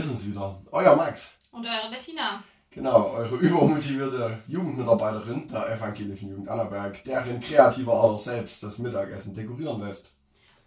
Wir sind's wieder. Euer Max. Und eure Bettina. Genau, eure übermotivierte Jugendmitarbeiterin der evangelischen Jugend Annaberg, deren kreativer Ader selbst das Mittagessen dekorieren lässt.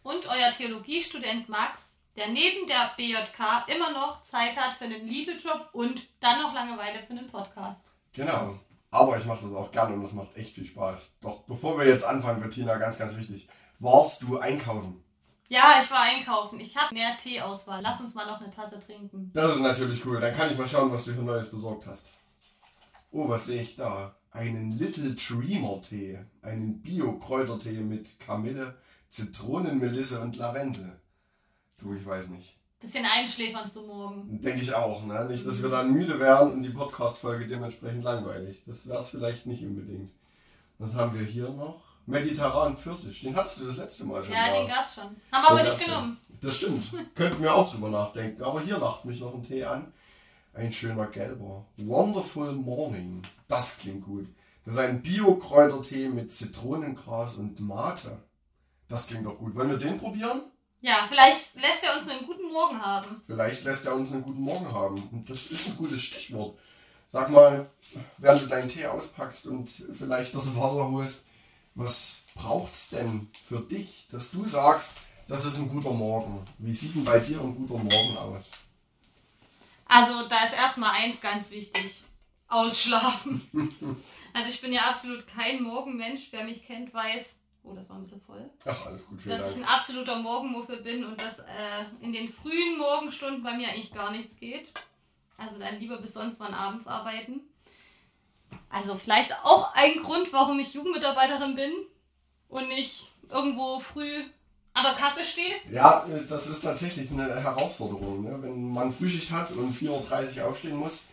Und euer Theologiestudent Max, der neben der BJK immer noch Zeit hat für einen Lidl-Job und dann noch Langeweile für einen Podcast. Genau. Aber ich mache das auch gerne und es macht echt viel Spaß. Doch bevor wir jetzt anfangen, Bettina, ganz, ganz wichtig. Warst du einkaufen? Ja, ich war einkaufen. Ich habe mehr Teeauswahl. Lass uns mal noch eine Tasse trinken. Das ist natürlich cool. Dann kann ich mal schauen, was du hier Neues besorgt hast. Oh, was sehe ich da? Einen Little Dreamer Tee. Einen Bio-Kräutertee mit Kamille, Zitronenmelisse und Lavendel. Du, ich weiß nicht. Bisschen einschläfern zu morgen. Denke ich auch, ne? Nicht, dass wir dann müde werden und die Podcast-Folge dementsprechend langweilig. Das wäre es vielleicht nicht unbedingt. Was haben wir hier noch? Mediterran Pfirsich. Den hattest du das letzte Mal schon. Ja, da. den gab's schon. Haben wir aber nicht genommen. Das stimmt. Könnten wir auch drüber nachdenken. Aber hier lacht mich noch ein Tee an. Ein schöner gelber. Wonderful Morning. Das klingt gut. Das ist ein Bio-Kräutertee mit Zitronengras und Mate. Das klingt doch gut. Wollen wir den probieren? Ja, vielleicht lässt er uns einen guten Morgen haben. Vielleicht lässt er uns einen guten Morgen haben. Und das ist ein gutes Stichwort. Sag mal, während du deinen Tee auspackst und vielleicht das Wasser holst, was braucht's denn für dich, dass du sagst, das ist ein guter Morgen? Wie sieht denn bei dir ein guter Morgen aus? Also, da ist erstmal eins ganz wichtig. Ausschlafen. also, ich bin ja absolut kein Morgenmensch. Wer mich kennt, weiß, oh, das war ein bisschen voll, Ach, alles gut, dass ich Dank. ein absoluter Morgenmuffel bin und dass äh, in den frühen Morgenstunden bei mir eigentlich gar nichts geht. Also, dann lieber bis sonst wann abends arbeiten. Also, vielleicht auch ein Grund, warum ich Jugendmitarbeiterin bin und nicht irgendwo früh an der Kasse stehe. Ja, äh, das ist tatsächlich eine Herausforderung. Ne? Wenn man Frühschicht hat und 4.30 Uhr aufstehen muss,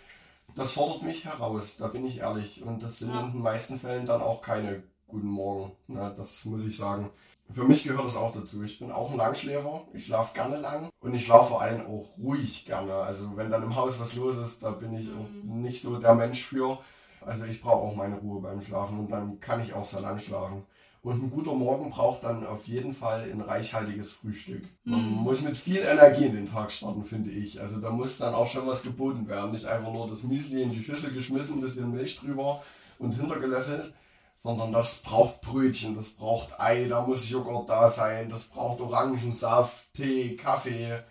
das fordert mich heraus, da bin ich ehrlich. Und das sind Ja. in den meisten Fällen dann auch keine guten Morgen. Ne? Das muss ich sagen. Für mich gehört das auch dazu. Ich bin auch ein Langschläfer. Ich schlafe gerne lang und ich schlafe vor allem auch ruhig gerne. Also wenn dann im Haus was los ist, da bin ich auch nicht so der Mensch für. Also ich brauche auch meine Ruhe beim Schlafen und dann kann ich auch sehr lang schlafen. Und ein guter Morgen braucht dann auf jeden Fall ein reichhaltiges Frühstück. Man Mhm. muss mit viel Energie in den Tag starten, finde ich. Also da muss dann auch schon was geboten werden. Nicht einfach nur das Müsli in die Schüssel geschmissen, ein bisschen Milch drüber und hintergelöffelt, sondern das braucht Brötchen, das braucht Ei, da muss Joghurt da sein, das braucht Orangensaft, Tee, Kaffee.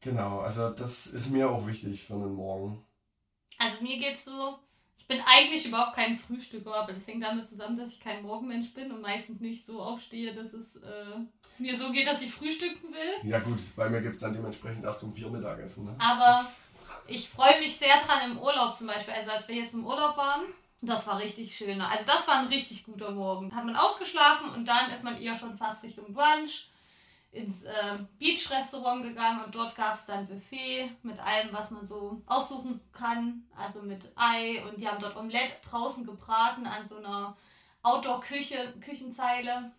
Genau, also das ist mir auch wichtig für einen Morgen. Also mir geht's so, ich bin eigentlich überhaupt kein Frühstücker, aber das hängt damit zusammen, dass ich kein Morgenmensch bin und meistens nicht so aufstehe, dass es äh, mir so geht, dass ich frühstücken will. Ja gut, bei mir gibt es dann dementsprechend erst um vier Mittagessen. Ne? Aber ich freue mich sehr dran im Urlaub zum Beispiel. Also als wir jetzt im Urlaub waren, das war richtig schön. Also das war ein richtig guter Morgen. Hat man ausgeschlafen und dann ist man eher schon fast Richtung Brunch ins äh, Beach-Restaurant gegangen und dort gab es dann Buffet mit allem, was man so aussuchen kann. Also mit Ei und die haben dort Omelette draußen gebraten an so einer Outdoor-Küche, Küchenzeile.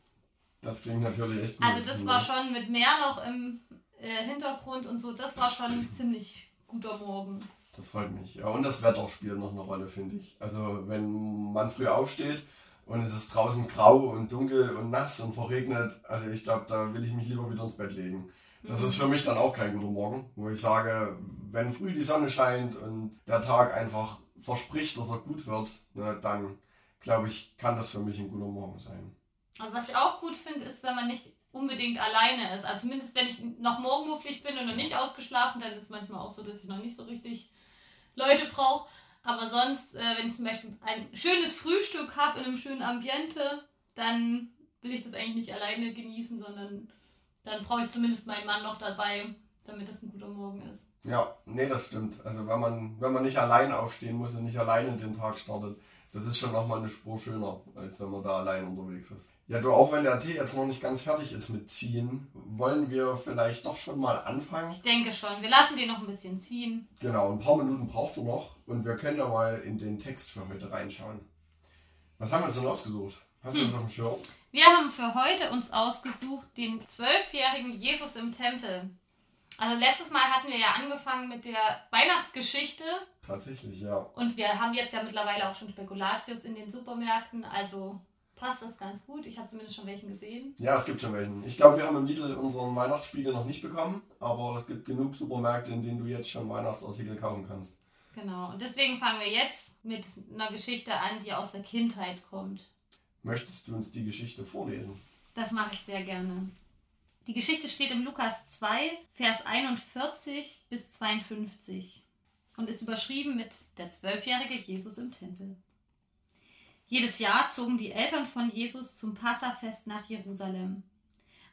Das klingt natürlich echt gut. Also das war schon mit Meer noch im äh, Hintergrund und so, das war schon ein ziemlich guter Morgen. Das freut mich. Ja, und das Wetter spielt noch eine Rolle, finde ich. Also wenn man früh aufsteht und es ist draußen grau und dunkel und nass und verregnet, also ich glaube, da will ich mich lieber wieder ins Bett legen. Das ist für mich dann auch kein guter Morgen, wo ich sage, wenn früh die Sonne scheint und der Tag einfach verspricht, dass er gut wird, ne, dann glaube ich, kann das für mich ein guter Morgen sein. Und was ich auch gut finde, ist, wenn man nicht unbedingt alleine ist. Also zumindest wenn ich noch morgenmufflig bin und noch nicht ausgeschlafen, dann ist es manchmal auch so, dass ich noch nicht so richtig Leute brauche. Aber sonst, äh, wenn ich zum Beispiel ein schönes Frühstück habe in einem schönen Ambiente, dann will ich das eigentlich nicht alleine genießen, sondern dann brauche ich zumindest meinen Mann noch dabei, damit das ein guter Morgen ist. Ja, nee, das stimmt. Also wenn man, wenn man nicht allein aufstehen muss und nicht allein in den Tag startet, das ist schon nochmal eine Spur schöner, als wenn man da allein unterwegs ist. Ja, du, auch wenn der Tee jetzt noch nicht ganz fertig ist mit Ziehen, wollen wir vielleicht doch schon mal anfangen. Ich denke schon. Wir lassen den noch ein bisschen ziehen. Genau, ein paar Minuten braucht er noch und wir können ja mal in den Text für heute reinschauen. Was haben wir uns denn ausgesucht? Hast du das auf dem Schirm? Wir haben für heute uns ausgesucht den zwölfjährigen Jesus im Tempel. Also letztes Mal hatten wir ja angefangen mit der Weihnachtsgeschichte Tatsächlich, ja. und wir haben jetzt ja mittlerweile auch schon Spekulatius in den Supermärkten, also passt das ganz gut. Ich habe zumindest schon welchen gesehen. Ja, es gibt schon welchen. Ich glaube, wir haben im Lidl unseren Weihnachtsspiegel noch nicht bekommen, aber es gibt genug Supermärkte, in denen du jetzt schon Weihnachtsartikel kaufen kannst. Genau. Und deswegen fangen wir jetzt mit einer Geschichte an, die aus der Kindheit kommt. Möchtest du uns die Geschichte vorlesen? Das mache ich sehr gerne. Die Geschichte steht im Lukas 2, Vers 41 bis 52 und ist überschrieben mit der zwölfjährige Jesus im Tempel. Jedes Jahr zogen die Eltern von Jesus zum Passafest nach Jerusalem.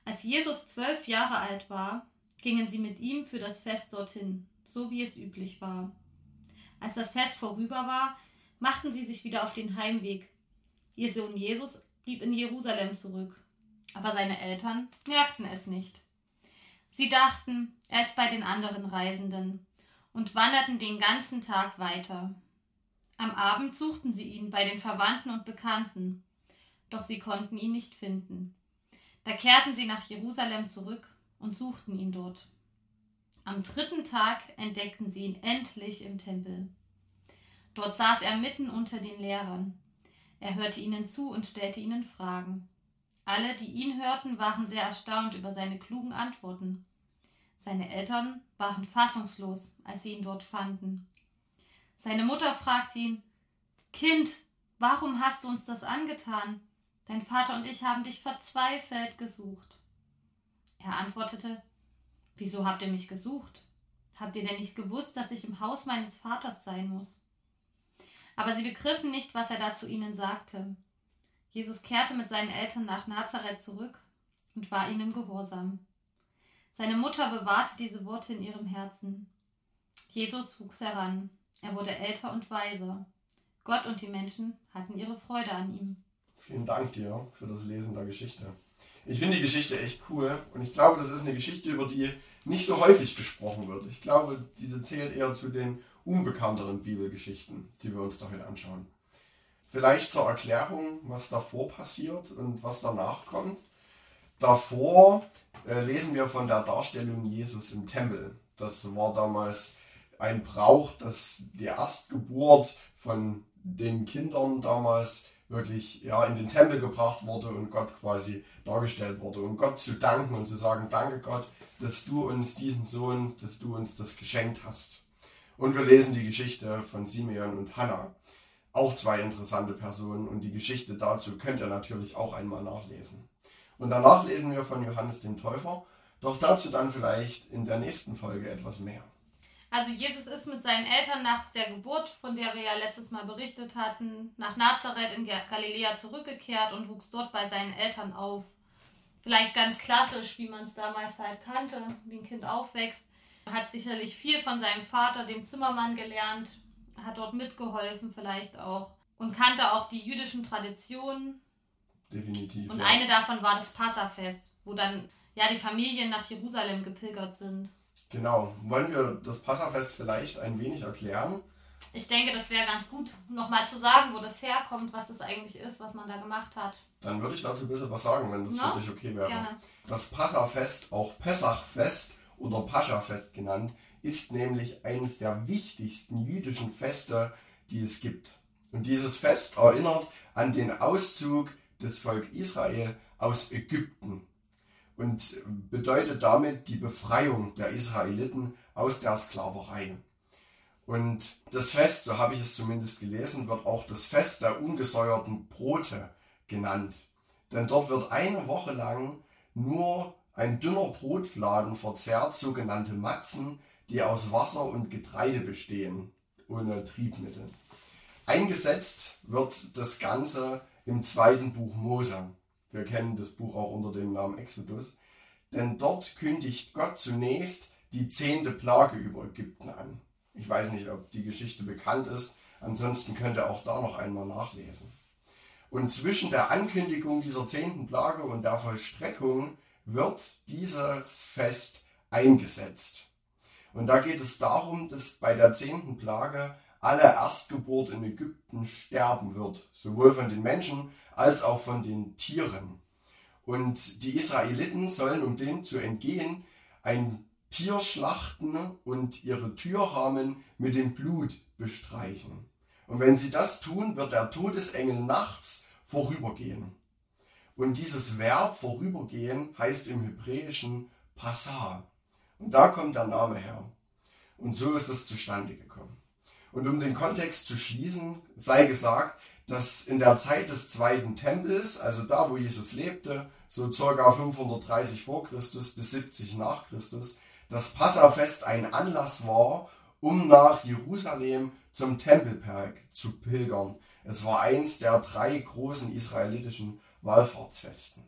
Als Jesus zwölf Jahre alt war, gingen sie mit ihm für das Fest dorthin, so wie es üblich war. Als das Fest vorüber war, machten sie sich wieder auf den Heimweg. Ihr Sohn Jesus blieb in Jerusalem zurück, aber seine Eltern merkten es nicht. Sie dachten, er ist bei den anderen Reisenden und wanderten den ganzen Tag weiter. Am Abend suchten sie ihn bei den Verwandten und Bekannten, doch sie konnten ihn nicht finden. Da kehrten sie nach Jerusalem zurück und suchten ihn dort. Am dritten Tag entdeckten sie ihn endlich im Tempel. Dort saß er mitten unter den Lehrern. Er hörte ihnen zu und stellte ihnen Fragen. Alle, die ihn hörten, waren sehr erstaunt über seine klugen Antworten. Seine Eltern waren fassungslos, als sie ihn dort fanden. Seine Mutter fragte ihn, Kind, warum hast du uns das angetan? Dein Vater und ich haben dich verzweifelt gesucht. Er antwortete, Wieso habt ihr mich gesucht? Habt ihr denn nicht gewusst, dass ich im Haus meines Vaters sein muss? Aber sie begriffen nicht, was er da zu ihnen sagte. Jesus kehrte mit seinen Eltern nach Nazareth zurück und war ihnen gehorsam. Seine Mutter bewahrte diese Worte in ihrem Herzen. Jesus wuchs heran. Er wurde älter und weiser. Gott und die Menschen hatten ihre Freude an ihm. Vielen Dank dir für das Lesen der Geschichte. Ich finde die Geschichte echt cool und ich glaube, das ist eine Geschichte, über die nicht so häufig gesprochen wird. Ich glaube, diese zählt eher zu den unbekannteren Bibelgeschichten, die wir uns da heute anschauen. Vielleicht zur Erklärung, was davor passiert und was danach kommt. Davor äh, lesen wir von der Darstellung Jesus im Tempel. Das war damals ein Brauch, dass die Erstgeburt von den Kindern damals wirklich ja, in den Tempel gebracht wurde und Gott quasi dargestellt wurde. Und Gott zu danken und zu sagen, danke Gott, dass du uns diesen Sohn, dass du uns das geschenkt hast. Und wir lesen die Geschichte von Simeon und Hannah. Auch zwei interessante Personen und die Geschichte dazu könnt ihr natürlich auch einmal nachlesen. Und danach lesen wir von Johannes dem Täufer, doch dazu dann vielleicht in der nächsten Folge etwas mehr. Also Jesus ist mit seinen Eltern nach der Geburt, von der wir ja letztes Mal berichtet hatten, nach Nazareth in Galiläa zurückgekehrt und wuchs dort bei seinen Eltern auf. Vielleicht ganz klassisch, wie man es damals halt kannte, wie ein Kind aufwächst. Er hat sicherlich viel von seinem Vater, dem Zimmermann, gelernt, hat dort mitgeholfen vielleicht auch und kannte auch die jüdischen Traditionen. Definitiv. Und ja. eine davon war das Passafest, wo dann ja die Familien nach Jerusalem gepilgert sind. Genau. Wollen wir das Passafest vielleicht ein wenig erklären? Ich denke, das wäre ganz gut, nochmal zu sagen, wo das herkommt, was das eigentlich ist, was man da gemacht hat. Dann würde ich dazu ein bisschen was sagen, wenn das no? für dich okay wäre. Gerne. Das Passafest, auch Pessachfest oder Paschafest genannt, ist nämlich eines der wichtigsten jüdischen Feste, die es gibt. Und dieses Fest erinnert an den Auszug des Volk Israel aus Ägypten und bedeutet damit die Befreiung der Israeliten aus der Sklaverei. Und das Fest, so habe ich es zumindest gelesen, wird auch das Fest der ungesäuerten Brote genannt. Denn dort wird eine Woche lang nur ein dünner Brotfladen verzehrt, sogenannte Matzen, die aus Wasser und Getreide bestehen, ohne Triebmittel. Eingesetzt wird das Ganze im zweiten Buch Mose. Wir kennen das Buch auch unter dem Namen Exodus. Denn dort kündigt Gott zunächst die zehnte Plage über Ägypten an. Ich weiß nicht, ob die Geschichte bekannt ist. Ansonsten könnt ihr auch da noch einmal nachlesen. Und zwischen der Ankündigung dieser zehnten Plage und der Vollstreckung wird dieses Fest eingesetzt. Und da geht es darum, dass bei der zehnten Plage alle Erstgeburt in Ägypten sterben wird, sowohl von den Menschen als auch von den Tieren. Und die Israeliten sollen, um dem zu entgehen, ein Tier schlachten und ihre Türrahmen mit dem Blut bestreichen. Und wenn sie das tun, wird der Todesengel nachts vorübergehen. Und dieses Verb vorübergehen heißt im Hebräischen Passah. Und da kommt der Name her. Und so ist es zustande gekommen. Und um den Kontext zu schließen, sei gesagt, dass in der Zeit des zweiten Tempels, also da, wo Jesus lebte, so circa 530 vor Christus bis 70 nach Christus, das Passafest ein Anlass war, um nach Jerusalem zum Tempelberg zu pilgern. Es war eins der drei großen israelitischen Wallfahrtsfesten.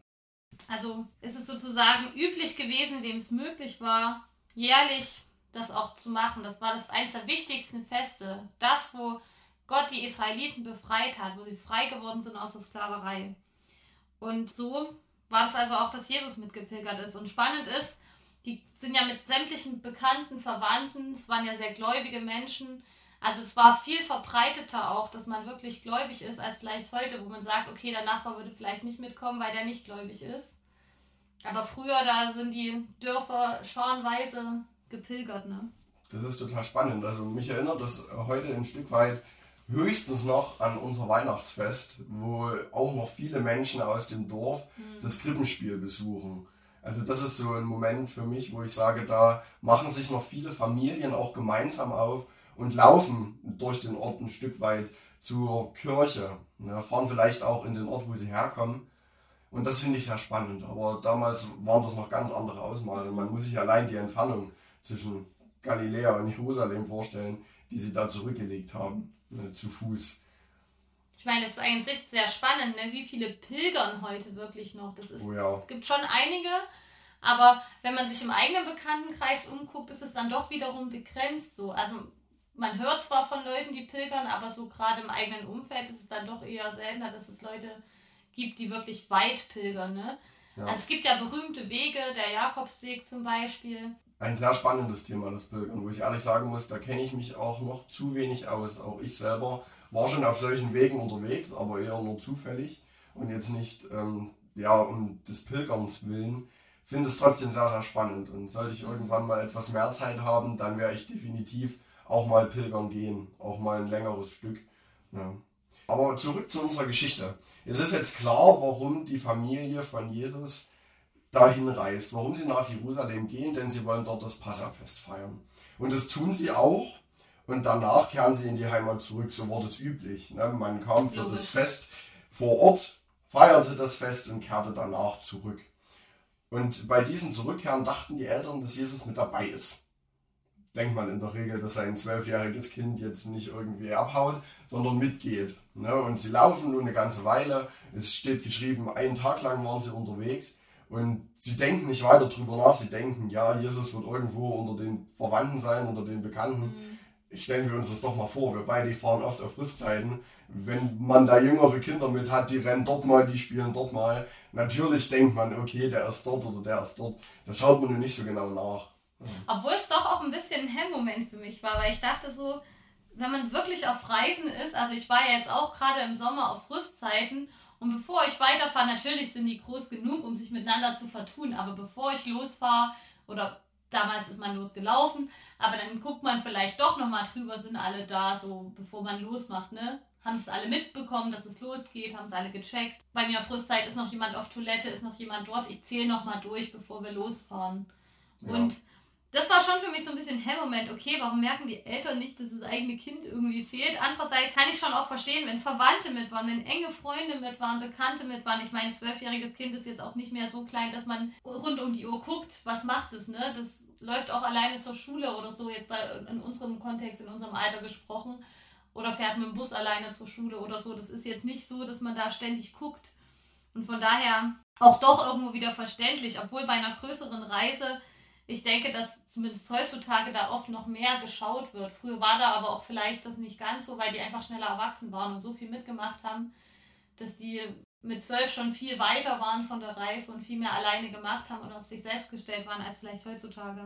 Also ist es sozusagen üblich gewesen, wem es möglich war, jährlich das auch zu machen. Das war das eins der wichtigsten Feste. Das, wo Gott die Israeliten befreit hat, wo sie frei geworden sind aus der Sklaverei. Und so war es also auch, dass Jesus mitgepilgert ist. Und spannend ist, die sind ja mit sämtlichen bekannten Verwandten, es waren ja sehr gläubige Menschen, also es war viel verbreiteter auch, dass man wirklich gläubig ist, als vielleicht heute, wo man sagt, okay, der Nachbar würde vielleicht nicht mitkommen, weil der nicht gläubig ist. Aber früher, da sind die Dörfer scharenweise gepilgert, ne? Das ist total spannend. Also mich erinnert das heute ein Stück weit höchstens noch an unser Weihnachtsfest, wo auch noch viele Menschen aus dem Dorf mhm. das Krippenspiel besuchen. Also das ist so ein Moment für mich, wo ich sage, da machen sich noch viele Familien auch gemeinsam auf und laufen durch den Ort ein Stück weit zur Kirche. Ne, fahren vielleicht auch in den Ort, wo sie herkommen. Und das finde ich sehr spannend. Aber damals waren das noch ganz andere Ausmaße. Man muss sich allein die Entfernung zwischen Galiläa und Jerusalem vorstellen, die sie da zurückgelegt haben, ne, zu Fuß. Ich meine, das ist eigentlich sehr spannend, ne? wie viele pilgern heute wirklich noch. Das ist, oh ja. gibt schon einige, aber wenn man sich im eigenen Bekanntenkreis umguckt, ist es dann doch wiederum begrenzt so. Also man hört zwar von Leuten, die pilgern, aber so gerade im eigenen Umfeld ist es dann doch eher seltener, dass es Leute gibt, die wirklich weit pilgern. Ne? Ja. Also es gibt ja berühmte Wege, der Jakobsweg zum Beispiel. Ein sehr spannendes Thema, das Pilgern, wo ich ehrlich sagen muss, da kenne ich mich auch noch zu wenig aus. Auch ich selber war schon auf solchen Wegen unterwegs, aber eher nur zufällig und jetzt nicht ähm, ja, um des Pilgerns willen. Finde es trotzdem sehr, sehr spannend und sollte ich irgendwann mal etwas mehr Zeit haben, dann wäre ich definitiv auch mal pilgern gehen, auch mal ein längeres Stück. Ja. Aber zurück zu unserer Geschichte. Es ist jetzt klar, warum die Familie von Jesus dahin reist, warum sie nach Jerusalem gehen, denn sie wollen dort das Passafest feiern. Und das tun sie auch. Und danach kehren sie in die Heimat zurück, so wurde es üblich. Ne? Man kam für das Fest vor Ort, feierte das Fest und kehrte danach zurück. Und bei diesem Zurückkehren dachten die Eltern, dass Jesus mit dabei ist denkt man in der Regel, dass ein zwölfjähriges Kind jetzt nicht irgendwie abhaut, sondern mitgeht. Ne? Und sie laufen nur eine ganze Weile. Es steht geschrieben, einen Tag lang waren sie unterwegs. Und sie denken nicht weiter drüber nach. Sie denken, ja, Jesus wird irgendwo unter den Verwandten sein, unter den Bekannten. Mhm. Stellen wir uns das doch mal vor. Wir beide fahren oft auf Rüstzeiten. Wenn man da jüngere Kinder mit hat, die rennen dort mal, die spielen dort mal. Natürlich denkt man, okay, der ist dort oder der ist dort. Da schaut man nur nicht so genau nach. Obwohl es doch auch ein bisschen ein Hemmmoment für mich war, weil ich dachte so, wenn man wirklich auf Reisen ist, also ich war ja jetzt auch gerade im Sommer auf Rüstzeiten und bevor ich weiterfahre, natürlich sind die groß genug, um sich miteinander zu vertun, aber bevor ich losfahre oder damals ist man losgelaufen, aber dann guckt man vielleicht doch nochmal drüber, sind alle da, so bevor man losmacht, ne? Haben es alle mitbekommen, dass es losgeht, haben es alle gecheckt. Bei mir auf Rüstzeit ist noch jemand auf Toilette, ist noch jemand dort. Ich zähle nochmal durch, bevor wir losfahren. Ja. Und das war schon für mich so ein bisschen Hellmoment. Okay, warum merken die Eltern nicht, dass das eigene Kind irgendwie fehlt? Andererseits kann ich schon auch verstehen, wenn Verwandte mit waren, wenn enge Freunde mit waren, Bekannte mit waren. Ich meine, ein zwölfjähriges Kind ist jetzt auch nicht mehr so klein, dass man rund um die Uhr guckt, was macht es, ne? Das läuft auch alleine zur Schule oder so, jetzt bei, in unserem Kontext, in unserem Alter gesprochen. Oder fährt mit dem Bus alleine zur Schule oder so. Das ist jetzt nicht so, dass man da ständig guckt. Und von daher auch doch irgendwo wieder verständlich, obwohl bei einer größeren Reise ich denke, dass zumindest heutzutage da oft noch mehr geschaut wird. Früher war da aber auch vielleicht das nicht ganz so, weil die einfach schneller erwachsen waren und so viel mitgemacht haben, dass die mit zwölf schon viel weiter waren von der Reife und viel mehr alleine gemacht haben und auf sich selbst gestellt waren als vielleicht heutzutage.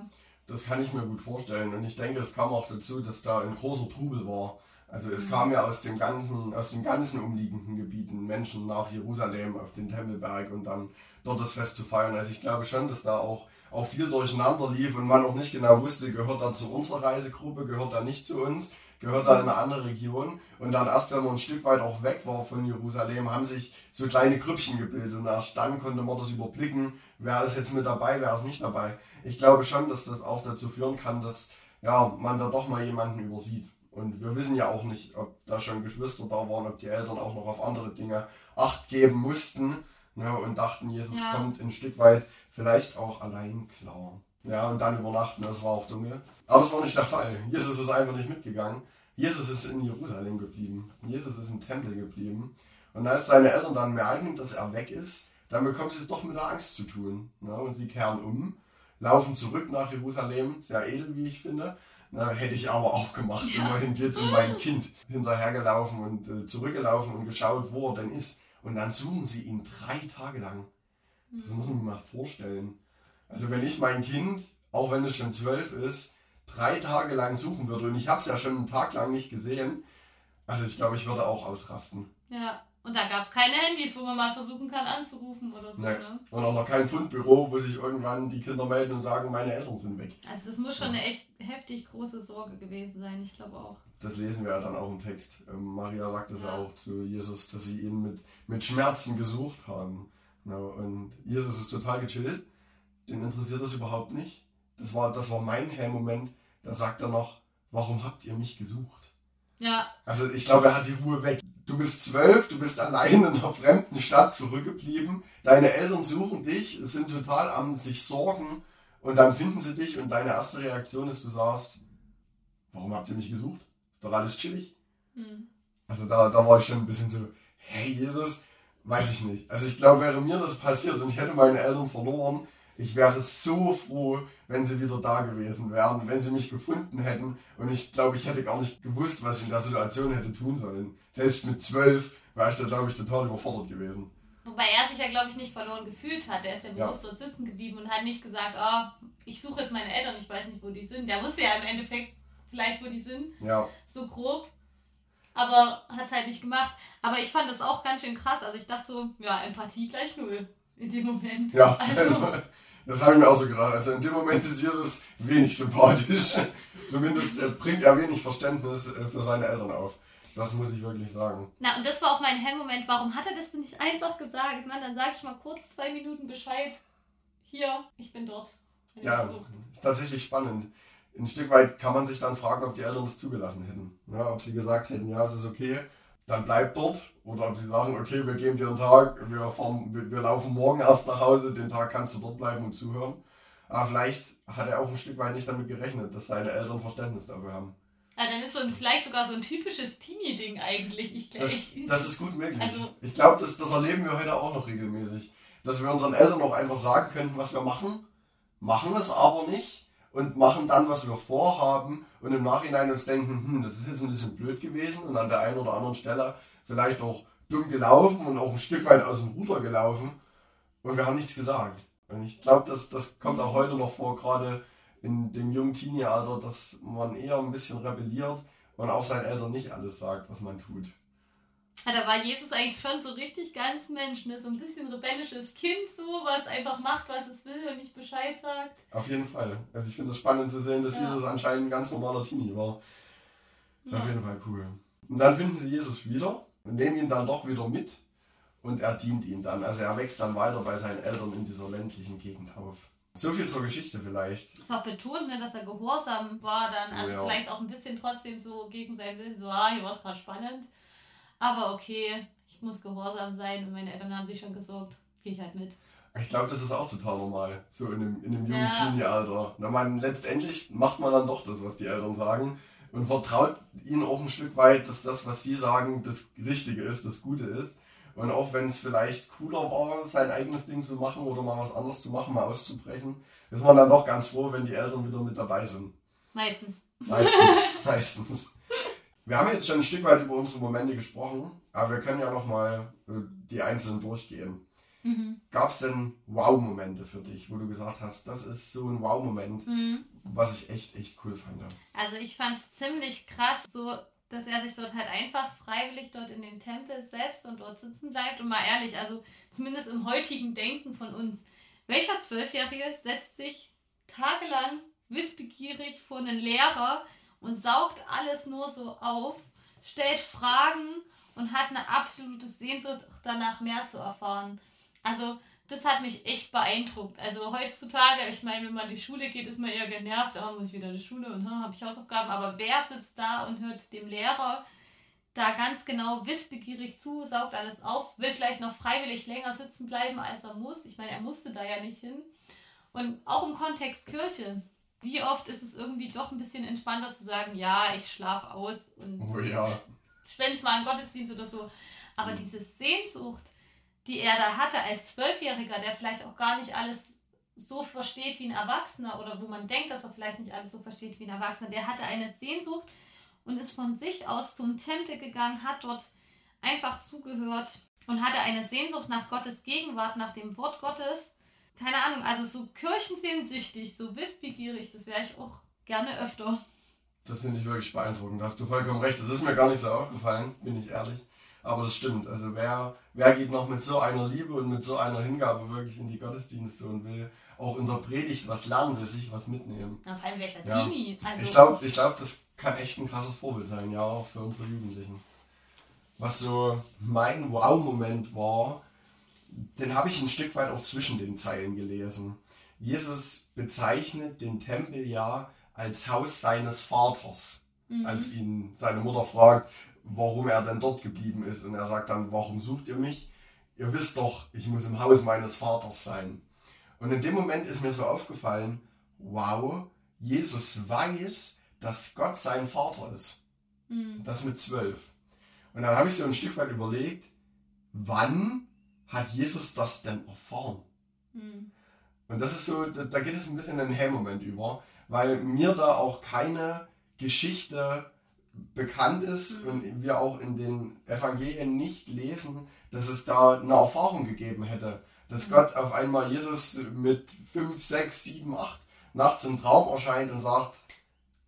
Das kann ich mir gut vorstellen und ich denke, es kam auch dazu, dass da ein großer Trubel war. Also es mhm. kam ja aus dem ganzen, aus den ganzen umliegenden Gebieten Menschen nach Jerusalem auf den Tempelberg und dann dort das Fest zu feiern. Also ich glaube schon, dass da auch auch viel durcheinander lief und man auch nicht genau wusste, gehört er zu unserer Reisegruppe, gehört er nicht zu uns, gehört da in eine andere Region. Und dann erst, wenn man ein Stück weit auch weg war von Jerusalem, haben sich so kleine Grüppchen gebildet. Und erst dann konnte man das überblicken, wer ist jetzt mit dabei, wer ist nicht dabei. Ich glaube schon, dass das auch dazu führen kann, dass ja, man da doch mal jemanden übersieht. Und wir wissen ja auch nicht, ob da schon Geschwister da waren, ob die Eltern auch noch auf andere Dinge Acht geben mussten ne, und dachten, Jesus Ja. kommt ein Stück weit vielleicht auch allein klar. Ja, und dann übernachten, es war auch dunkel. Aber das war nicht der Fall. Jesus ist einfach nicht mitgegangen. Jesus ist in Jerusalem geblieben. Jesus ist im Tempel geblieben. Und als seine Eltern dann merken, dass er weg ist, dann bekommen sie es doch mit der Angst zu tun. Ne? Und sie kehren um, laufen zurück nach Jerusalem, sehr edel, wie ich finde. Na, hätte ich aber auch gemacht. Ja. Immerhin geht es um mein Kind. Hinterhergelaufen und äh, zurückgelaufen und geschaut, wo er denn ist. Und dann suchen sie ihn drei Tage lang. Das muss man sich mal vorstellen. Also wenn ich mein Kind, auch wenn es schon zwölf ist, drei Tage lang suchen würde und ich habe es ja schon einen Tag lang nicht gesehen, also ich glaube, ich würde auch ausrasten. Ja. Und da gab es keine Handys, wo man mal versuchen kann anzurufen oder so. Nee. Ne? Und auch noch kein Fundbüro, wo sich irgendwann die Kinder melden und sagen, meine Eltern sind weg. Also das muss schon eine echt heftig große Sorge gewesen sein, ich glaube auch. Das lesen wir ja dann auch im Text. Ähm, Maria sagt es ja. Ja. auch zu Jesus, dass sie ihn mit, mit Schmerzen gesucht haben. Ja, und Jesus ist total gechillt. Den interessiert das überhaupt nicht. Das war, das war mein Hellmoment. Da sagt er noch, warum habt ihr mich gesucht? Ja, Also ich glaube, er hat die Ruhe weg. Du bist zwölf, du bist allein in einer fremden Stadt zurückgeblieben. Deine Eltern suchen dich, sind total am sich sorgen und dann finden sie dich und deine erste Reaktion ist, du sagst, warum habt ihr mich gesucht? Ist doch alles chillig. hm. Also da, da war ich schon ein bisschen so, hey Jesus, weiß ich nicht. Also ich glaube, wäre mir das passiert und ich hätte meine Eltern verloren, ich wäre so froh, wenn sie wieder da gewesen wären, wenn sie mich gefunden hätten. Und ich glaube, ich hätte gar nicht gewusst, was ich in der Situation hätte tun sollen. Selbst mit zwölf wäre ich da, glaube ich, total überfordert gewesen. Wobei er sich ja, glaube ich, nicht verloren gefühlt hat. Er ist ja Ja. bewusst dort sitzen geblieben und hat nicht gesagt, ah, ich suche jetzt meine Eltern, ich weiß nicht, wo die sind. Der wusste ja im Endeffekt vielleicht, wo die sind, Ja, so grob. Aber hat es halt nicht gemacht. Aber ich fand das auch ganz schön krass. Also ich dachte so, ja, Empathie gleich null in dem Moment. ja. Also, Also, das habe ich mir auch so gedacht. Also in dem Moment ist Jesus wenig sympathisch. Zumindest äh, bringt er wenig Verständnis äh, für seine Eltern auf. Das muss ich wirklich sagen. na, und das war auch mein Hemmmoment. Warum hat er das denn nicht einfach gesagt? Ich meine, dann sage ich mal kurz zwei Minuten Bescheid. Hier, ich bin dort. Ja, ist tatsächlich spannend. Ein Stück weit kann man sich dann fragen, ob die Eltern es zugelassen hätten. Ja, ob sie gesagt hätten, ja, es ist okay, dann bleib dort. Oder ob sie sagen, okay, wir geben dir einen Tag, wir, fahren, wir, wir laufen morgen erst nach Hause, den Tag kannst du dort bleiben und zuhören. Aber vielleicht hat er auch ein Stück weit nicht damit gerechnet, dass seine Eltern Verständnis dafür haben. Ja, dann ist so ein, vielleicht sogar so ein typisches Teenie-Ding eigentlich. Ich, Das, das ist gut möglich. Also- ich glaube, das, das erleben wir heute auch noch regelmäßig. Dass wir unseren Eltern auch einfach sagen könnten, was wir machen, machen es aber nicht und machen dann, was wir vorhaben und im Nachhinein uns denken, hm, das ist jetzt ein bisschen blöd gewesen und an der einen oder anderen Stelle vielleicht auch dumm gelaufen und auch ein Stück weit aus dem Ruder gelaufen und wir haben nichts gesagt. Und ich glaube, das, das kommt auch heute noch vor, gerade in dem jungen Teenie-Alter, dass man eher ein bisschen rebelliert und auch seinen Eltern nicht alles sagt, was man tut. Ja, da war Jesus eigentlich schon so richtig ganz Mensch, ne? So ein bisschen rebellisches Kind, so, was einfach macht, was es will und nicht Bescheid sagt. Auf jeden Fall. Also ich finde es spannend zu sehen, dass Ja. Jesus anscheinend ein ganz normaler Teenie war. Ist auf Ja. jeden Fall cool. Und dann finden sie Jesus wieder und nehmen ihn dann doch wieder mit und er dient ihnen dann. Also er wächst dann weiter bei seinen Eltern in dieser ländlichen Gegend auf. So viel zur Geschichte vielleicht. Ist auch betont, ne, dass er gehorsam war dann. Also Ja. vielleicht auch ein bisschen trotzdem so gegen seinen Willen, so, ah, hier war es gerade spannend. Aber okay, ich muss gehorsam sein und meine Eltern haben sich schon gesorgt. Gehe ich halt mit. Ich glaube, das ist auch total normal, so in einem, in einem jungen Ja. Teenie-Alter. Na, man, letztendlich macht man dann doch das, was die Eltern sagen und vertraut ihnen auch ein Stück weit, dass das, was sie sagen, das Richtige ist, das Gute ist. Und auch wenn es vielleicht cooler war, sein eigenes Ding zu machen oder mal was anderes zu machen, mal auszubrechen, ist man dann doch ganz froh, wenn die Eltern wieder mit dabei sind. Meistens. Meistens, meistens. Wir haben jetzt schon ein Stück weit über unsere Momente gesprochen, aber wir können ja nochmal die einzelnen durchgehen. Mhm. Gab es denn Wow-Momente für dich, wo du gesagt hast, das ist so ein Wow-Moment, Mhm. was ich echt, echt cool fand? Also ich fand es ziemlich krass, so dass er sich dort halt einfach freiwillig dort in den Tempel setzt und dort sitzen bleibt. Und mal ehrlich, also zumindest im heutigen Denken von uns, welcher Zwölfjährige setzt sich tagelang wissbegierig vor einen Lehrer und saugt alles nur so auf, stellt Fragen und hat eine absolute Sehnsucht danach mehr zu erfahren. Also das hat mich echt beeindruckt. Also heutzutage, ich meine, wenn man in die Schule geht, ist man eher genervt, oh, muss ich wieder in die Schule und hm, habe ich Hausaufgaben. Aber wer sitzt da und hört dem Lehrer da ganz genau wissbegierig zu, saugt alles auf, will vielleicht noch freiwillig länger sitzen bleiben, als er muss. Ich meine, er musste da ja nicht hin. Und auch im Kontext Kirche. Wie oft ist es irgendwie doch ein bisschen entspannter zu sagen, ja, ich schlafe aus und Oh ja. spende es mal im Gottesdienst oder so. Aber mhm. diese Sehnsucht, die er da hatte als Zwölfjähriger, der vielleicht auch gar nicht alles so versteht wie ein Erwachsener oder wo man denkt, dass er vielleicht nicht alles so versteht wie ein Erwachsener, der hatte eine Sehnsucht und ist von sich aus zum Tempel gegangen, hat dort einfach zugehört und hatte eine Sehnsucht nach Gottes Gegenwart, nach dem Wort Gottes. Keine Ahnung, also so kirchensehnsüchtig, so wissbegierig, das wäre ich auch gerne öfter. Das finde ich wirklich beeindruckend. Da hast du vollkommen recht. Das ist mir gar nicht so aufgefallen, bin ich ehrlich. Aber das stimmt. Also wer, wer geht noch mit so einer Liebe und mit so einer Hingabe wirklich in die Gottesdienste und will auch in der Predigt was lernen, will sich was mitnehmen. Na, vor allem welcher ja. Teenie. Also ich glaube, ich glaub, das kann echt ein krasses Vorbild sein, ja, auch für unsere Jugendlichen. Was so mein Wow-Moment war, den habe ich ein Stück weit auch zwischen den Zeilen gelesen. Jesus bezeichnet den Tempel ja als Haus seines Vaters. Mhm. Als ihn seine Mutter fragt, warum er denn dort geblieben ist. Und er sagt dann, warum sucht ihr mich? Ihr wisst doch, ich muss im Haus meines Vaters sein. Und in dem Moment ist mir so aufgefallen, wow, Jesus weiß, dass Gott sein Vater ist. Mhm. Das mit zwölf. Und dann habe ich so ein Stück weit überlegt, wann hat Jesus das denn erfahren? Mhm. Und das ist so, da, da geht es ein bisschen in den Hellmoment über, weil mir da auch keine Geschichte bekannt ist mhm. und wir auch in den Evangelien nicht lesen, dass es da eine Erfahrung gegeben hätte. Dass mhm. Gott auf einmal Jesus mit 5, 6, 7, 8 nachts im Traum erscheint und sagt,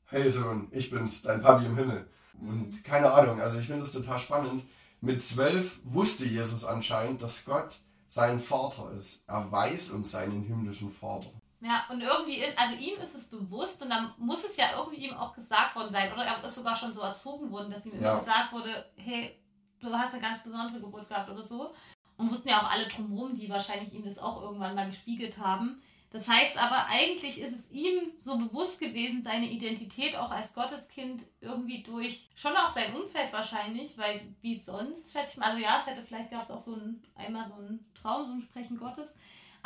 hey Sohn, ich bin's, dein Papi im Himmel. Und mhm. keine Ahnung, also ich finde es total spannend. Mit zwölf wusste Jesus anscheinend, dass Gott sein Vater ist. Er weiß uns seinen himmlischen Vater. Ja, und irgendwie ist, also ihm ist es bewusst und dann muss es ja irgendwie ihm auch gesagt worden sein. Oder er ist sogar schon so erzogen worden, dass ihm ja. gesagt wurde, hey, du hast eine ganz besondere Geburt gehabt oder so. Und wussten ja auch alle drumherum, die wahrscheinlich ihm das auch irgendwann mal gespiegelt haben. Das heißt aber, eigentlich ist es ihm so bewusst gewesen, seine Identität auch als Gotteskind irgendwie durch, schon auch sein Umfeld wahrscheinlich, weil wie sonst, schätze ich mal, also ja, es hätte, vielleicht gab es auch so ein, einmal so ein Traum, so ein Sprechen Gottes,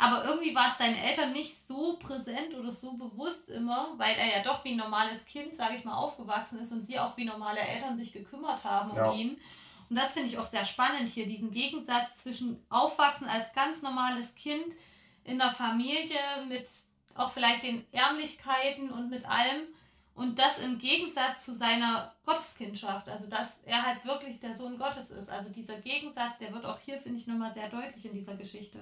aber irgendwie war es seinen Eltern nicht so präsent oder so bewusst immer, weil er ja doch wie ein normales Kind, sage ich mal, aufgewachsen ist und sie auch wie normale Eltern sich gekümmert haben ja. um ihn. Und das finde ich auch sehr spannend hier, diesen Gegensatz zwischen Aufwachsen als ganz normales Kind in der Familie mit auch vielleicht den Ärmlichkeiten und mit allem und das im Gegensatz zu seiner Gotteskindschaft, also dass er halt wirklich der Sohn Gottes ist. Also dieser Gegensatz, der wird auch hier, finde ich, nochmal sehr deutlich in dieser Geschichte.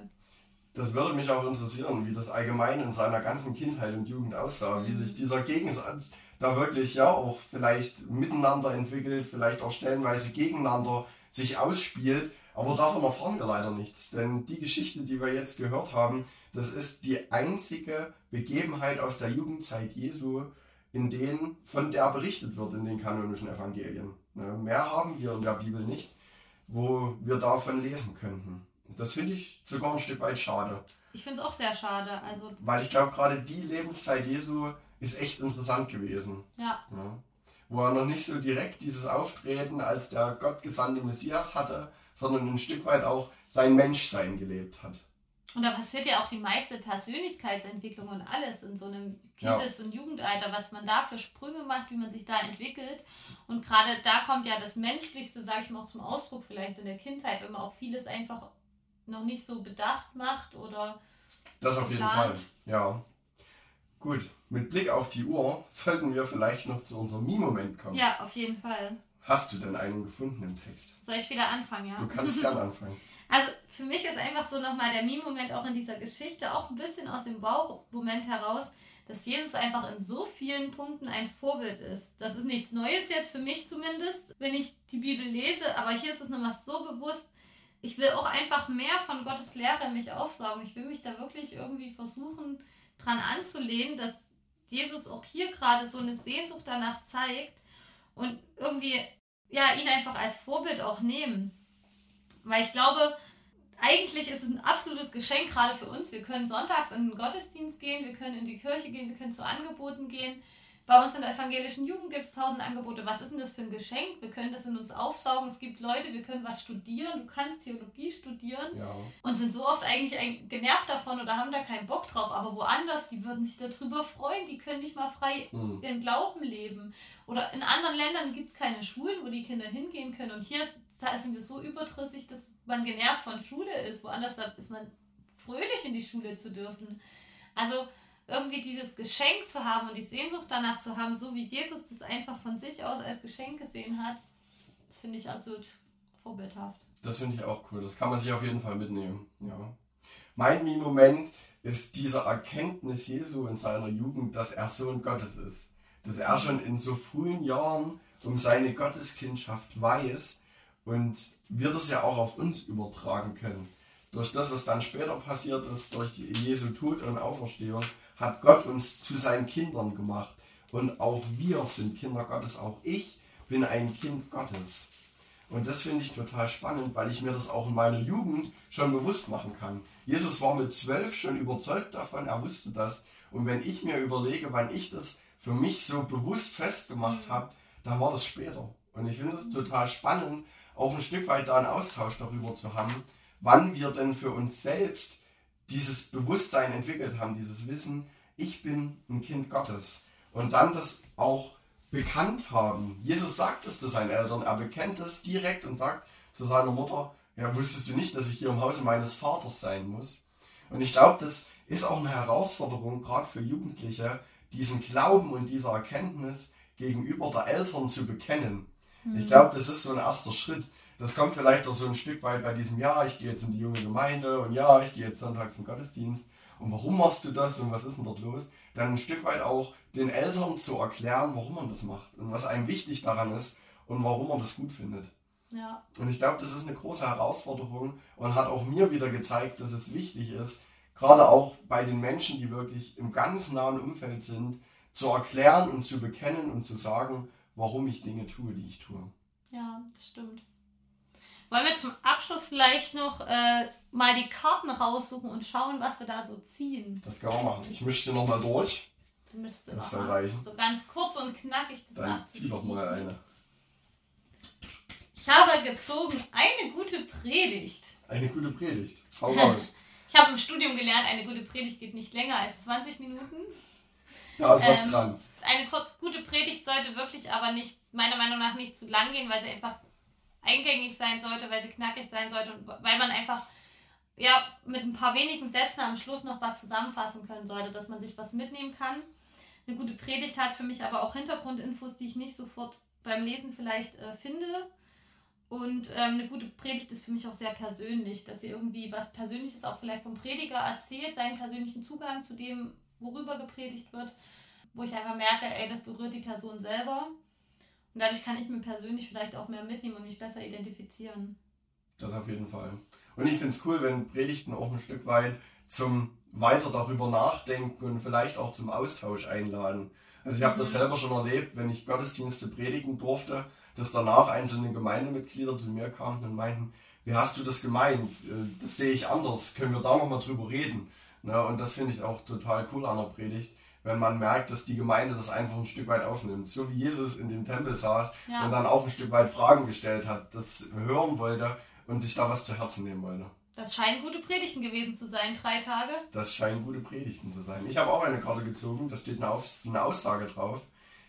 Das würde mich auch interessieren, wie das allgemein in seiner ganzen Kindheit und Jugend aussah, wie sich dieser Gegensatz da wirklich ja auch vielleicht miteinander entwickelt, vielleicht auch stellenweise gegeneinander sich ausspielt. Aber davon erfahren wir leider nichts, denn die Geschichte, die wir jetzt gehört haben, das ist die einzige Begebenheit aus der Jugendzeit Jesu, in denen von der berichtet wird in den kanonischen Evangelien. Ne, mehr haben wir in der Bibel nicht, wo wir davon lesen könnten. Das finde ich sogar ein Stück weit schade. Ich finde es auch sehr schade. Also Weil ich glaube, gerade die Lebenszeit Jesu ist echt interessant gewesen. Ja. ja. Wo er noch nicht so direkt dieses Auftreten als der gottgesandte Messias hatte, sondern ein Stück weit auch sein Menschsein gelebt hat. Und da passiert ja auch die meiste Persönlichkeitsentwicklung und alles in so einem Kindes- und Jugendalter, was man da für Sprünge macht, wie man sich da entwickelt. Und gerade da kommt ja das Menschlichste, sage ich mal, auch zum Ausdruck vielleicht in der Kindheit, wenn man auch vieles einfach noch nicht so bedacht macht oder. Das auf jeden Fall, ja. Gut, mit Blick auf die Uhr sollten wir vielleicht noch zu unserem Mi-Moment kommen. Ja, auf jeden Fall. Hast du denn einen gefunden im Text? Soll ich wieder anfangen, ja? Du kannst gern anfangen. Also für mich ist einfach so nochmal der Mi-Moment auch in dieser Geschichte, auch ein bisschen aus dem Bauchmoment heraus, dass Jesus einfach in so vielen Punkten ein Vorbild ist. Das ist nichts Neues jetzt für mich zumindest, wenn ich die Bibel lese, aber hier ist es nochmal so bewusst, ich will auch einfach mehr von Gottes Lehre in mich aufsaugen. Ich will mich da wirklich irgendwie versuchen, dran anzulehnen, dass Jesus auch hier gerade so eine Sehnsucht danach zeigt und irgendwie ja ihn einfach als Vorbild auch nehmen. Weil ich glaube, eigentlich ist es ein absolutes Geschenk gerade für uns. Wir können sonntags in den Gottesdienst gehen, wir können in die Kirche gehen, wir können zu Angeboten gehen. Bei uns in der evangelischen Jugend gibt es tausend Angebote. Was ist denn das für ein Geschenk? Wir können das in uns aufsaugen. Es gibt Leute, wir können was studieren. Du kannst Theologie studieren Ja. und sind so oft eigentlich genervt davon oder haben da keinen Bock drauf. Aber woanders, die würden sich darüber freuen. Die können nicht mal frei Hm. ihren Glauben leben. Oder in anderen Ländern gibt es keine Schulen, wo die Kinder hingehen können. Und hier sind wir so überdrüssig, dass man genervt von Schule ist. Woanders da ist man fröhlich in die Schule zu dürfen. Also irgendwie dieses Geschenk zu haben und die Sehnsucht danach zu haben, so wie Jesus das einfach von sich aus als Geschenk gesehen hat, das finde ich absolut vorbildhaft. Das finde ich auch cool. Das kann man sich auf jeden Fall mitnehmen. Ja. Mein Mi-Moment ist diese Erkenntnis Jesu in seiner Jugend, dass er Sohn Gottes ist. Dass er schon in so frühen Jahren um seine Gotteskindschaft weiß und wir das ja auch auf uns übertragen können. Durch das, was dann später passiert ist, durch Jesu Tod und Auferstehung, hat Gott uns zu seinen Kindern gemacht. Und auch wir sind Kinder Gottes. Auch ich bin ein Kind Gottes. Und das finde ich total spannend, weil ich mir das auch in meiner Jugend schon bewusst machen kann. Jesus war mit zwölf schon überzeugt davon, er wusste das. Und wenn ich mir überlege, wann ich das für mich so bewusst festgemacht habe, dann war das später. Und ich finde es total spannend, auch ein Stück weit da einen Austausch darüber zu haben, wann wir denn für uns selbst dieses Bewusstsein entwickelt haben, dieses Wissen, ich bin ein Kind Gottes. Und dann das auch bekannt haben. Jesus sagt es zu seinen Eltern, er bekennt es direkt und sagt zu seiner Mutter, ja, wusstest du nicht, dass ich hier im Hause meines Vaters sein muss? Und ich glaube, das ist auch eine Herausforderung, gerade für Jugendliche, diesen Glauben und diese Erkenntnis gegenüber der Eltern zu bekennen. Ich glaube, das ist so ein erster Schritt. Das kommt vielleicht auch so ein Stück weit bei diesem, ja, ich gehe jetzt in die junge Gemeinde und ja, ich gehe jetzt sonntags in den Gottesdienst. Und warum machst du das und was ist denn dort los? Dann ein Stück weit auch den Eltern zu erklären, warum man das macht und was einem wichtig daran ist und warum man das gut findet. Ja, Und ich glaube, das ist eine große Herausforderung und hat auch mir wieder gezeigt, dass es wichtig ist, gerade auch bei den Menschen, die wirklich im ganz nahen Umfeld sind, zu erklären und zu bekennen und zu sagen, warum ich Dinge tue, die ich tue. ja, das stimmt. Wollen wir zum Abschluss vielleicht noch äh, mal die Karten raussuchen und schauen, was wir da so ziehen? Das können wir machen. Ich mische sie nochmal durch. Müsste Das noch mal reichen. so ganz kurz und knackig das Dann zieh doch mal eine. Ich habe gezogen eine gute Predigt. Eine gute Predigt. Hau raus. Ich habe im Studium gelernt, eine gute Predigt geht nicht länger als 20 Minuten. Da ist was Ähm, dran. Eine kurz, gute Predigt sollte wirklich aber nicht, meiner Meinung nach, nicht zu lang gehen, weil sie einfach eingängig sein sollte, weil sie knackig sein sollte und weil man einfach ja, mit ein paar wenigen Sätzen am Schluss noch was zusammenfassen können sollte, dass man sich was mitnehmen kann. Eine gute Predigt hat für mich aber auch Hintergrundinfos, die ich nicht sofort beim Lesen vielleicht äh, finde. Und ähm, eine gute Predigt ist für mich auch sehr persönlich, dass sie irgendwie was Persönliches auch vielleicht vom Prediger erzählt, seinen persönlichen Zugang zu dem, worüber gepredigt wird, wo ich einfach merke, ey, das berührt die Person selber. Und dadurch kann ich mir persönlich vielleicht auch mehr mitnehmen und mich besser identifizieren. Das auf jeden Fall. Und ich finde es cool, wenn Predigten auch ein Stück weit zum weiter darüber nachdenken und vielleicht auch zum Austausch einladen. Also ich habe das selber schon erlebt, wenn ich Gottesdienste predigen durfte, dass danach einzelne Gemeindemitglieder zu mir kamen und meinten, wie hast du das gemeint? Äh, Das sehe ich anders. Können wir da nochmal drüber reden? Ne? Und das finde ich auch total cool an der Predigt, wenn man merkt, dass die Gemeinde das einfach ein Stück weit aufnimmt. So wie Jesus in dem Tempel saß Ja. und dann auch ein Stück weit Fragen gestellt hat, das hören wollte und sich da was zu Herzen nehmen wollte. Das scheinen gute Predigten gewesen zu sein, drei Tage. Das scheinen gute Predigten zu sein. Ich habe auch eine Karte gezogen, da steht eine, Aus eine Aussage drauf.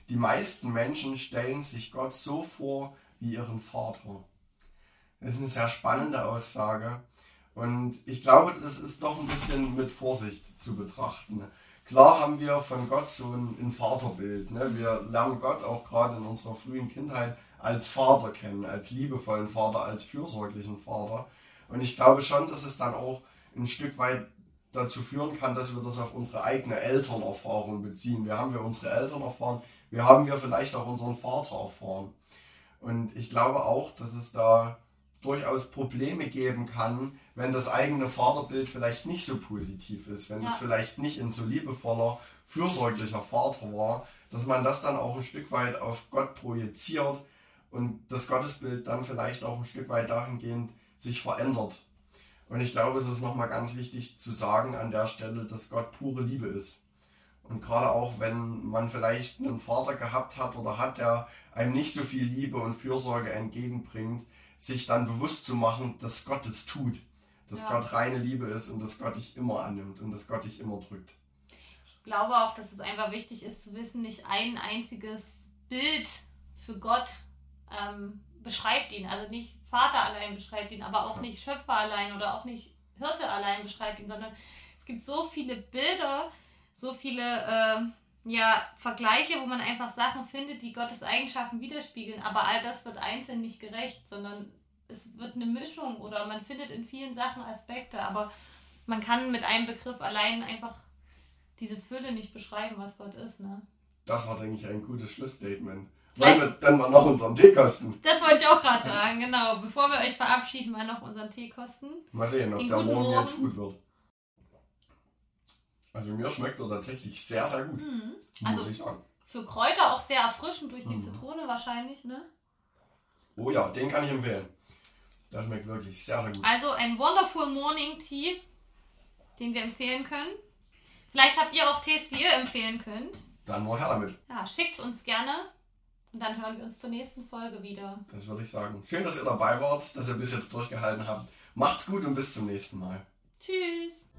Die meisten Menschen stellen sich Gott so vor wie ihren Vater. Das ist eine sehr spannende Aussage. Und ich glaube, das ist doch ein bisschen mit Vorsicht zu betrachten. Klar haben wir von Gott so ein, ein Vaterbild. Ne? Wir lernen Gott auch gerade in unserer frühen Kindheit als Vater kennen, als liebevollen Vater, als fürsorglichen Vater. Und ich glaube schon, dass es dann auch ein Stück weit dazu führen kann, dass wir das auf unsere eigene Elternerfahrung beziehen. Wir haben wir unsere Eltern erfahren, wir haben wir vielleicht auch unseren Vater erfahren. Und ich glaube auch, dass es da durchaus Probleme geben kann, wenn das eigene Vaterbild vielleicht nicht so positiv ist, wenn Ja. es vielleicht nicht ein so liebevoller, fürsorglicher Vater war, dass man das dann auch ein Stück weit auf Gott projiziert und das Gottesbild dann vielleicht auch ein Stück weit dahingehend sich verändert. Und ich glaube, es ist nochmal ganz wichtig zu sagen an der Stelle, dass Gott pure Liebe ist. Und gerade auch, wenn man vielleicht einen Vater gehabt hat oder hat, der einem nicht so viel Liebe und Fürsorge entgegenbringt, sich dann bewusst zu machen, dass Gott es tut. Dass Ja. Gott reine Liebe ist und dass Gott dich immer annimmt und dass Gott dich immer drückt. Ich glaube auch, dass es einfach wichtig ist zu wissen, nicht ein einziges Bild für Gott ähm, beschreibt ihn. Also nicht Vater allein beschreibt ihn, aber auch nicht Schöpfer allein oder auch nicht Hirte allein beschreibt ihn, sondern es gibt so viele Bilder, so viele äh, ja, Vergleiche, wo man einfach Sachen findet, die Gottes Eigenschaften widerspiegeln. Aber all das wird einzeln nicht gerecht, sondern es wird eine Mischung oder man findet in vielen Sachen Aspekte, aber man kann mit einem Begriff allein einfach diese Fülle nicht beschreiben, was Gott ist. Ne? Das war, denke ich, ein gutes Schlussstatement. Wollen wir dann mal noch unseren Tee kosten? Das wollte ich auch gerade sagen, genau. Bevor wir euch verabschieden, mal noch unseren Tee kosten. Mal sehen, ob Den der Morgen Morgen. jetzt gut wird. Also mir schmeckt er tatsächlich sehr, sehr gut, Mhm. muss Also ich sagen. für Kräuter auch sehr erfrischend durch die Mhm. Zitrone wahrscheinlich, ne? Oh ja, den kann ich empfehlen. Der schmeckt wirklich sehr, sehr gut. Also ein Wonderful Morning Tea, den wir empfehlen können. Vielleicht habt ihr auch Tees, die ihr empfehlen könnt. Dann nur her damit. Ja, schickt's uns gerne. Und dann hören wir uns zur nächsten Folge wieder. Das würde ich sagen. Schön, dass ihr dabei wart, dass ihr bis jetzt durchgehalten habt. Macht's gut und bis zum nächsten Mal. Tschüss.